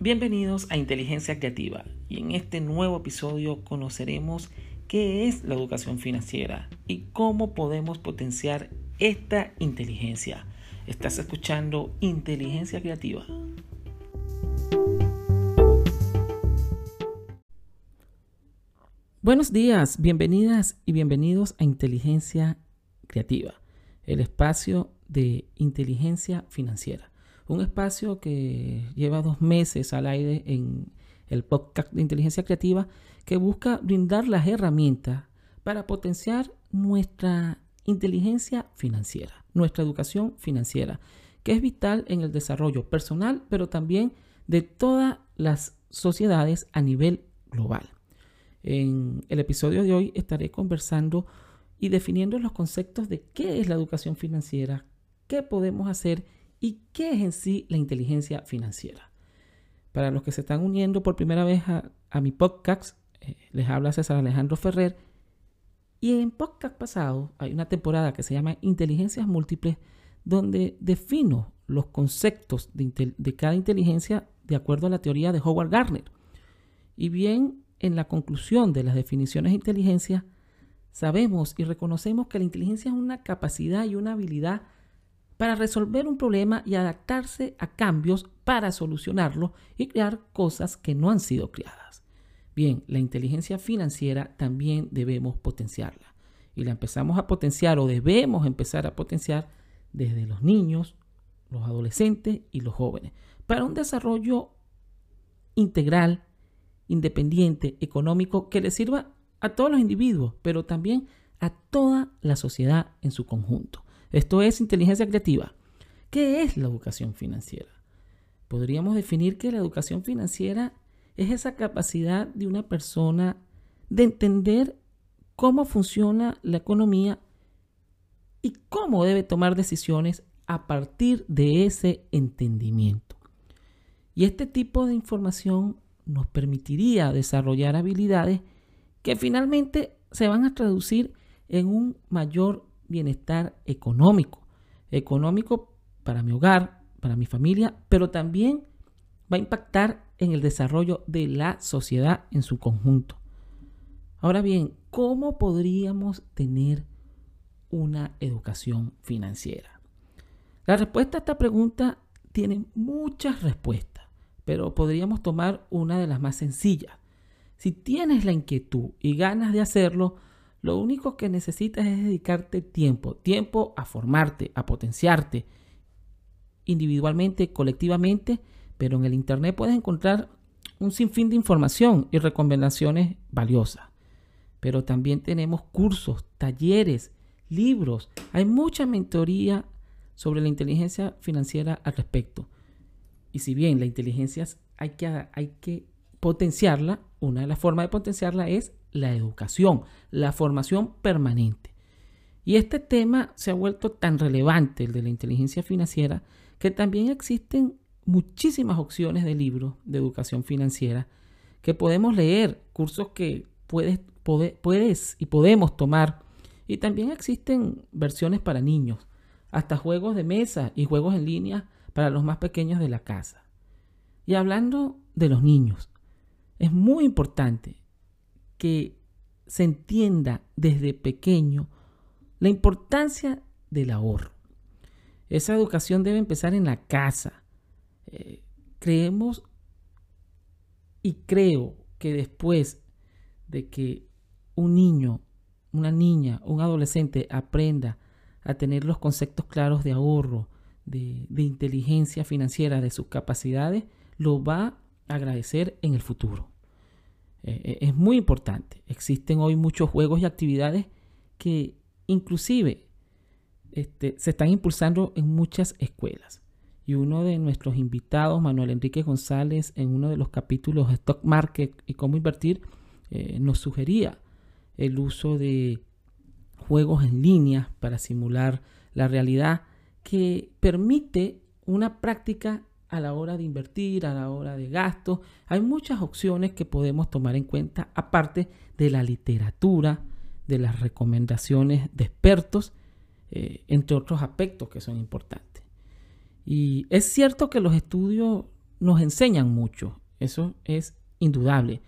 Bienvenidos a Inteligencia Creativa y en este nuevo episodio conoceremos qué es la educación financiera y cómo podemos potenciar esta inteligencia. Estás escuchando Inteligencia Creativa. Buenos días, bienvenidas y bienvenidos a Inteligencia Creativa, el espacio de inteligencia financiera un espacio que lleva dos meses al aire en el podcast de inteligencia creativa que busca brindar las herramientas para potenciar nuestra inteligencia financiera, nuestra educación financiera, que es vital en el desarrollo personal, pero también de todas las sociedades a nivel global. En el episodio de hoy estaré conversando y definiendo los conceptos de qué es la educación financiera, qué podemos hacer ¿Y qué es en sí la inteligencia financiera? Para los que se están uniendo por primera vez a, mi podcast, eh, les habla César Alejandro Ferrer. Y en podcast pasado hay una temporada que se llama Inteligencias Múltiples, donde defino los conceptos de, de cada inteligencia de acuerdo a la teoría de Howard Gardner. Y bien, en la conclusión de las definiciones de inteligencia, sabemos y reconocemos que la inteligencia es una capacidad y una habilidad para resolver un problema y adaptarse a cambios para solucionarlo y crear cosas que no han sido creadas. Bien, la inteligencia financiera también debemos potenciarla. Y la empezamos a potenciar o debemos empezar a potenciar desde los niños, los adolescentes y los jóvenes, para un desarrollo integral, independiente, económico, que le sirva a todos los individuos, pero también a toda la sociedad en su conjunto. Esto es inteligencia creativa. ¿Qué es la educación financiera? Podríamos definir que la educación financiera es esa capacidad de una persona de entender cómo funciona la economía y cómo debe tomar decisiones a partir de ese entendimiento. Y este tipo de información nos permitiría desarrollar habilidades que finalmente se van a traducir en un mayor bienestar económico. Económico para mi hogar, para mi familia, pero también va a impactar en el desarrollo de la sociedad en su conjunto. Ahora bien, ¿cómo podríamos tener una educación financiera? La respuesta a esta pregunta tiene muchas respuestas, pero podríamos tomar una de las más sencillas. Si tienes la inquietud y ganas de hacerlo, lo único que necesitas es dedicarte tiempo, tiempo a formarte, a potenciarte individualmente, colectivamente, pero en el Internet puedes encontrar un sinfín de información y recomendaciones valiosas. Pero también tenemos cursos, talleres, libros. Hay mucha mentoría sobre la inteligencia financiera al respecto. Y si bien la inteligencia hay que, hay que potenciarla, una de las formas de potenciarla es la educación, la formación permanente. Y este tema se ha vuelto tan relevante, el de la inteligencia financiera, que también existen muchísimas opciones de libros de educación financiera que podemos leer, cursos que puedes, puedes y podemos tomar. Y también existen versiones para niños, hasta juegos de mesa y juegos en línea para los más pequeños de la casa. Y hablando de los niños, es muy importante que se entienda desde pequeño la importancia del ahorro. Esa educación debe empezar en la casa. Eh, creemos y creo que después de que un niño, una niña, un adolescente aprenda a tener los conceptos claros de ahorro, de, de inteligencia financiera, de sus capacidades, lo va a agradecer en el futuro. Eh, eh, es muy importante. Existen hoy muchos juegos y actividades que inclusive este, se están impulsando en muchas escuelas. Y uno de nuestros invitados, Manuel Enrique González, en uno de los capítulos Stock Market y cómo invertir, eh, nos sugería el uso de juegos en línea para simular la realidad que permite una práctica a la hora de invertir, a la hora de gastos. Hay muchas opciones que podemos tomar en cuenta, aparte de la literatura, de las recomendaciones de expertos, eh, entre otros aspectos que son importantes. Y es cierto que los estudios nos enseñan mucho, eso es indudable.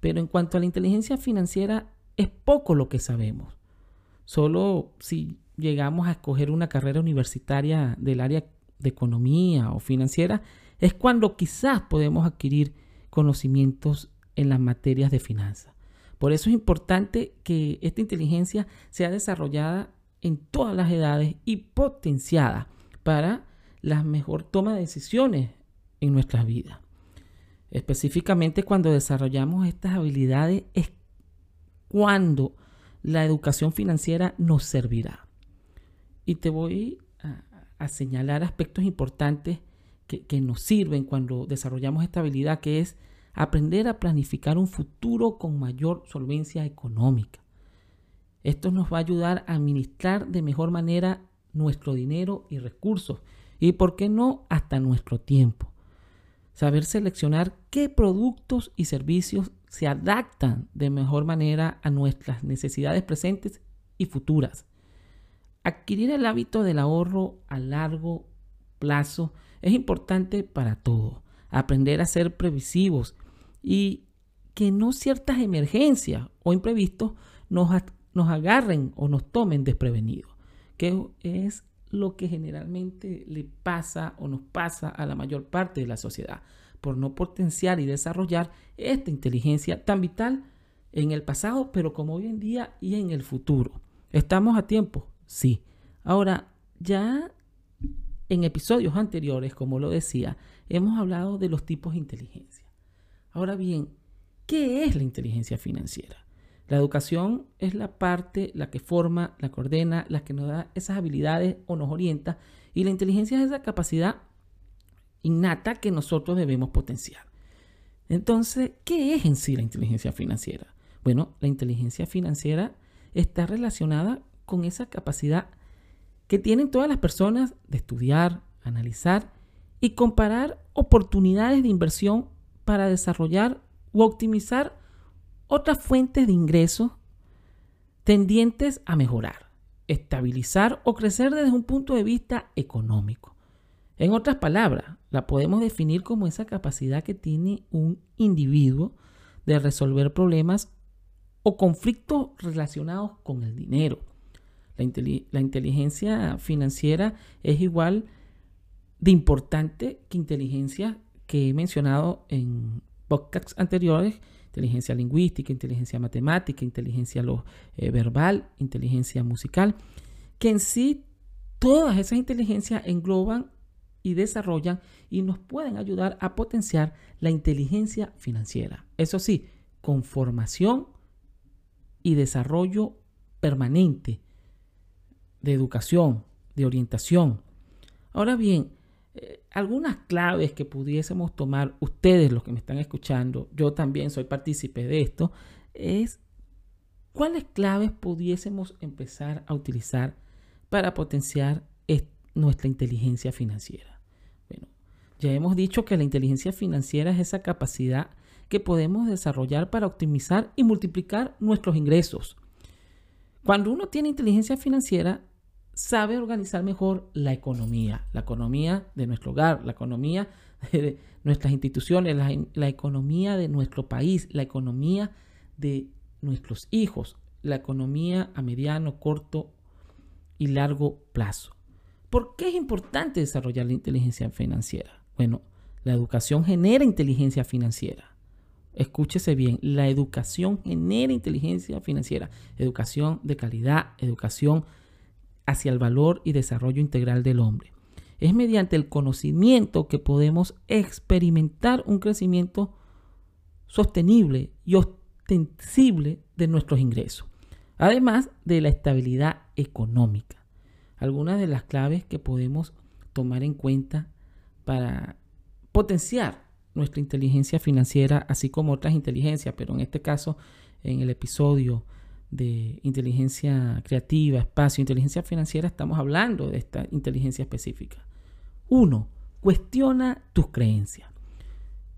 Pero en cuanto a la inteligencia financiera, es poco lo que sabemos. Solo si llegamos a escoger una carrera universitaria del área de economía o financiera, es cuando quizás podemos adquirir conocimientos en las materias de finanzas. Por eso es importante que esta inteligencia sea desarrollada en todas las edades y potenciada para la mejor toma de decisiones en nuestras vidas. Específicamente cuando desarrollamos estas habilidades es cuando la educación financiera nos servirá. Y te voy a, señalar aspectos importantes que, nos sirven cuando desarrollamos esta habilidad, que es aprender a planificar un futuro con mayor solvencia económica. Esto nos va a ayudar a administrar de mejor manera nuestro dinero y recursos y, por qué no, hasta nuestro tiempo. Saber seleccionar qué productos y servicios se adaptan de mejor manera a nuestras necesidades presentes y futuras. Adquirir el hábito del ahorro a largo plazo es importante para todo. Aprender a ser previsivos y que no ciertas emergencias o imprevistos nos, nos agarren o nos tomen desprevenidos, que es lo que generalmente le pasa o nos pasa a la mayor parte de la sociedad, por no potenciar y desarrollar esta inteligencia tan vital en el pasado, pero como hoy en día y en el futuro. ¿Estamos a tiempo? Sí. Ahora, ya en episodios anteriores, como lo decía, hemos hablado de los tipos de inteligencia. Ahora bien, ¿qué es la inteligencia financiera? La educación es la parte, la que forma, la que ordena, la que nos da esas habilidades o nos orienta. Y la inteligencia es esa capacidad innata que nosotros debemos potenciar. Entonces, ¿qué es en sí la inteligencia financiera? Bueno, la inteligencia financiera está relacionada con esa capacidad que tienen todas las personas de estudiar, analizar y comparar oportunidades de inversión para desarrollar o optimizar otras fuentes de ingresos tendientes a mejorar, estabilizar o crecer desde un punto de vista económico. En otras palabras, la podemos definir como esa capacidad que tiene un individuo de resolver problemas o conflictos relacionados con el dinero. La, la inteligencia financiera es igual de importante que inteligencia que he mencionado en podcasts anteriores inteligencia lingüística, inteligencia matemática, inteligencia eh, verbal, inteligencia musical, que en sí todas esas inteligencias engloban y desarrollan y nos pueden ayudar a potenciar la inteligencia financiera. Eso sí, con formación y desarrollo permanente de educación, de orientación. Ahora bien, eh, algunas claves que pudiésemos tomar, ustedes los que me están escuchando, yo también soy partícipe de esto, es cuáles claves pudiésemos empezar a utilizar para potenciar nuestra inteligencia financiera. Bueno, ya hemos dicho que la inteligencia financiera es esa capacidad que podemos desarrollar para optimizar y multiplicar nuestros ingresos. Cuando uno tiene inteligencia financiera, sabe organizar mejor la economía, la economía de nuestro hogar, la economía de nuestras instituciones, la, economía de nuestro país, la economía de nuestros hijos, la economía a mediano, corto y largo plazo. ¿Por qué es importante desarrollar la inteligencia financiera? Bueno, la educación genera inteligencia financiera. Escúchese bien, la educación genera inteligencia financiera, educación de calidad, educación hacia el valor y desarrollo integral del hombre. Es mediante el conocimiento que podemos experimentar un crecimiento sostenible y ostensible de nuestros ingresos, además de la estabilidad económica. Algunas de las claves que podemos tomar en cuenta para potenciar nuestra inteligencia financiera, así como otras inteligencias, pero en este caso, en el episodio de inteligencia creativa, espacio, inteligencia financiera, estamos hablando de esta inteligencia específica. Uno, cuestiona tus creencias.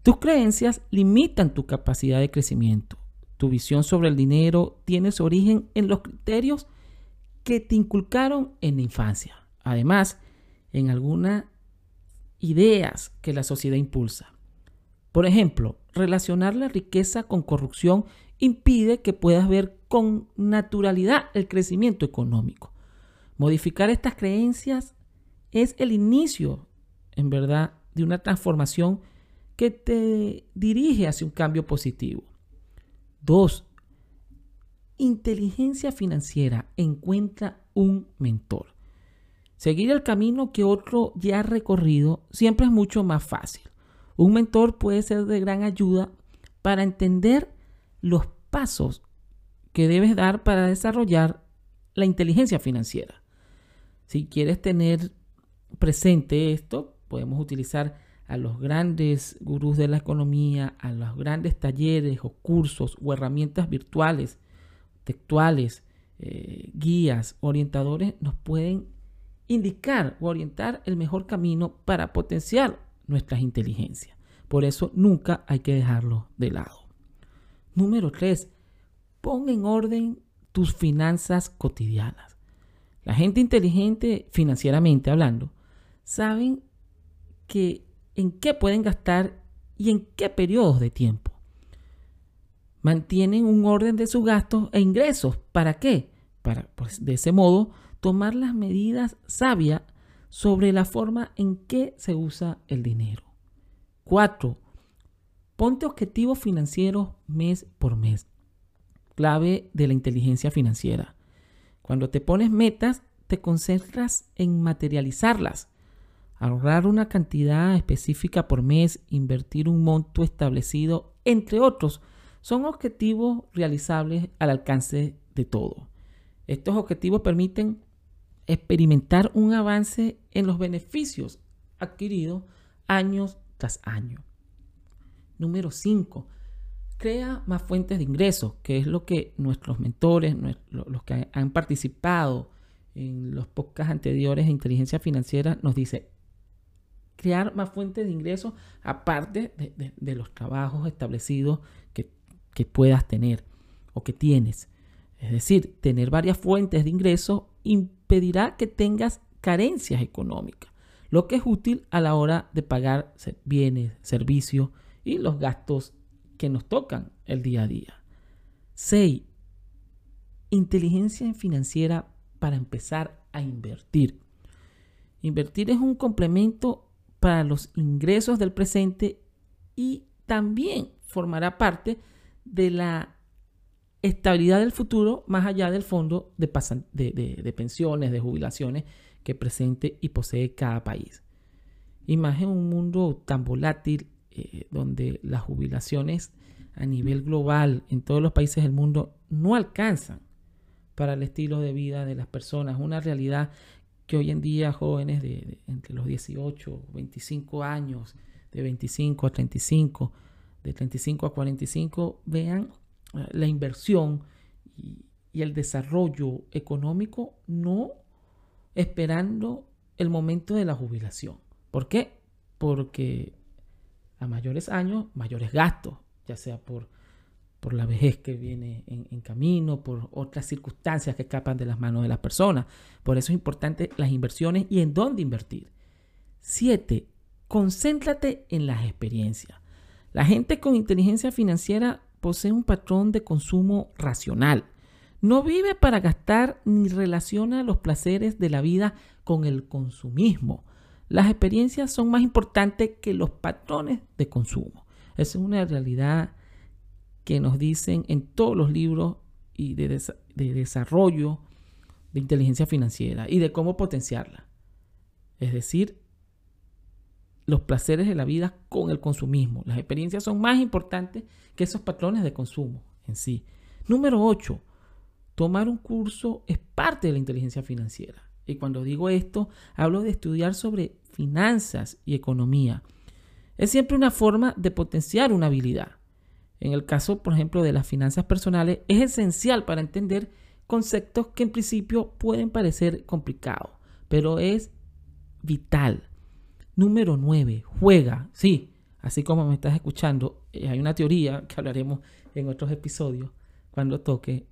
Tus creencias limitan tu capacidad de crecimiento. Tu visión sobre el dinero tiene su origen en los criterios que te inculcaron en la infancia. Además, en algunas ideas que la sociedad impulsa. Por ejemplo, relacionar la riqueza con corrupción impide que puedas ver con naturalidad el crecimiento económico. Modificar estas creencias es el inicio, en verdad, de una transformación que te dirige hacia un cambio positivo. Dos, inteligencia financiera. Encuentra un mentor. Seguir el camino que otro ya ha recorrido siempre es mucho más fácil. Un mentor puede ser de gran ayuda para entender los pasos que debes dar para desarrollar la inteligencia financiera. Si quieres tener presente esto, podemos utilizar a los grandes gurús de la economía, a los grandes talleres o cursos o herramientas virtuales, textuales, eh, guías, orientadores, nos pueden indicar o orientar el mejor camino para potenciar nuestras inteligencias. Por eso nunca hay que dejarlo de lado. Número 3. Pon en orden tus finanzas cotidianas. La gente inteligente, financieramente hablando, saben que en qué pueden gastar y en qué periodos de tiempo. Mantienen un orden de sus gastos e ingresos. ¿Para qué? Para, pues, de ese modo, tomar las medidas sabias sobre la forma en que se usa el dinero. 4. Ponte objetivos financieros mes por mes. Clave de la inteligencia financiera. Cuando te pones metas, te concentras en materializarlas ahorrar una cantidad específica por mes, invertir un monto establecido, entre otros, son objetivos realizables al alcance de todo. Estos objetivos permiten experimentar un avance en los beneficios adquiridos años tras año. Número 5. Crea más fuentes de ingresos, que es lo que nuestros mentores, los que han participado en los podcasts anteriores de inteligencia financiera, nos dicen, crear más fuentes de ingresos aparte de, los trabajos establecidos que, que, puedas tener o que tienes. Es decir, tener varias fuentes de ingresos impedirá que tengas carencias económicas, lo que es útil a la hora de pagar bienes, servicios y los gastos que nos tocan el día a día. 6. Inteligencia financiera para empezar a invertir. Invertir es un complemento para los ingresos del presente y también formará parte de la estabilidad del futuro más allá del fondo de, pensiones, de jubilaciones que presente y posee cada país. En un mundo tan volátil eh, donde las jubilaciones a nivel global en todos los países del mundo no alcanzan para el estilo de vida de las personas, una realidad que hoy en día jóvenes de, entre los 18, 25 años, de 25 a 35, de 35 a 45, vean eh, la inversión y, y el desarrollo económico no esperando el momento de la jubilación. ¿Por qué? Porque a mayores años, mayores gastos, ya sea por por la vejez que viene en, camino, por otras circunstancias que escapan de las manos de las personas. Por eso es importante las inversiones y en dónde invertir. Siete, concéntrate en las experiencias. La gente con inteligencia financiera posee un patrón de consumo racional. No vive para gastar ni relaciona los placeres de la vida con el consumismo. Las experiencias son más importantes que los patrones de consumo. Esa es una realidad que nos dicen en todos los libros y de, desarrollo de inteligencia financiera y de cómo potenciarla. Es decir, los placeres de la vida con el consumismo. Las experiencias son más importantes que esos patrones de consumo en sí. Número 8. Tomar un curso es parte de la inteligencia financiera. Y cuando digo esto, hablo de estudiar sobre finanzas y economía. Es siempre una forma de potenciar una habilidad. En el caso, por ejemplo, de las finanzas personales, es esencial para entender conceptos que en principio pueden parecer complicados, pero es vital. Número 9, juega. Sí, así como me estás escuchando, eh, hay una teoría que hablaremos en otros episodios cuando toque,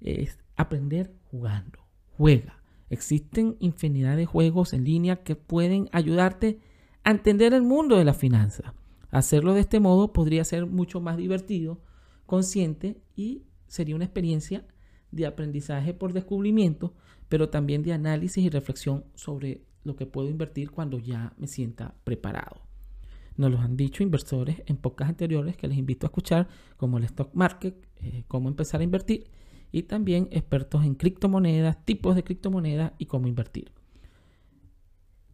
es aprender jugando. Juega. Existen infinidad de juegos en línea que pueden ayudarte a entender el mundo de la finanza. Hacerlo de este modo podría ser mucho más divertido, consciente y sería una experiencia de aprendizaje por descubrimiento, pero también de análisis y reflexión sobre lo que puedo invertir cuando ya me sienta preparado. Nos lo han dicho inversores en pocas anteriores que les invito a escuchar, como el stock market, eh, cómo empezar a invertir, y también expertos en criptomonedas, tipos de criptomonedas y cómo invertir.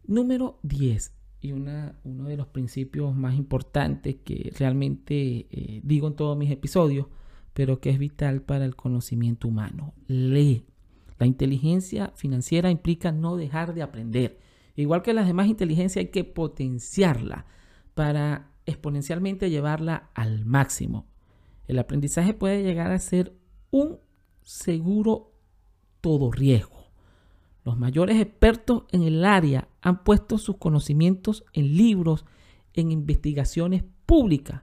Número 10, y una, uno de los principios más importantes que realmente eh, digo en todos mis episodios, pero que es vital para el conocimiento humano. Lee. La inteligencia financiera implica no dejar de aprender. Igual que las demás inteligencias hay que potenciarla para exponencialmente llevarla al máximo. El aprendizaje puede llegar a ser un seguro todo riesgo. Los mayores expertos en el área han puesto sus conocimientos en libros, en investigaciones públicas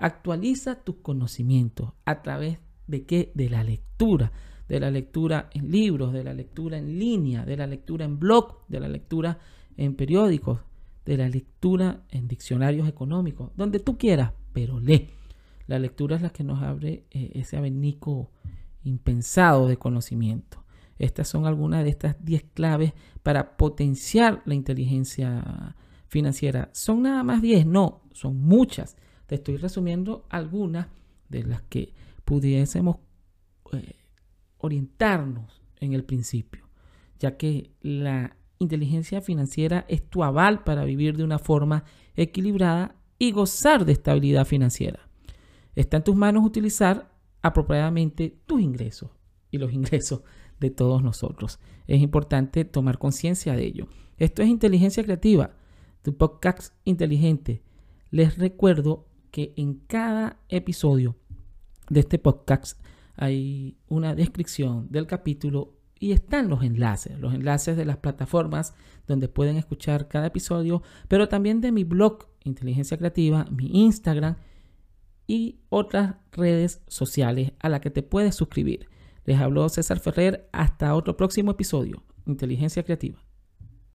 Actualiza tus conocimientos a través de qué? De la lectura, de la lectura en libros, de la lectura en línea, de la lectura en blog, de la lectura en periódicos, de la lectura en diccionarios económicos, donde tú quieras, pero lee. La lectura es la que nos abre eh, ese abanico impensado de conocimiento. Estas son algunas de estas 10 claves para potenciar la inteligencia financiera. ¿Son nada más 10? No, son muchas. Te estoy resumiendo algunas de las que pudiésemos eh, orientarnos en el principio, ya que la inteligencia financiera es tu aval para vivir de una forma equilibrada y gozar de estabilidad financiera. Está en tus manos utilizar apropiadamente tus ingresos y los ingresos de todos nosotros. Es importante tomar conciencia de ello. Esto es inteligencia creativa, tu podcast inteligente. Les recuerdo que en cada episodio de este podcast hay una descripción del capítulo y están los enlaces, los enlaces de las plataformas donde pueden escuchar cada episodio, pero también de mi blog Inteligencia Creativa, mi Instagram y otras redes sociales a las que te puedes suscribir. Les habló César Ferrer, hasta otro próximo episodio, Inteligencia Creativa.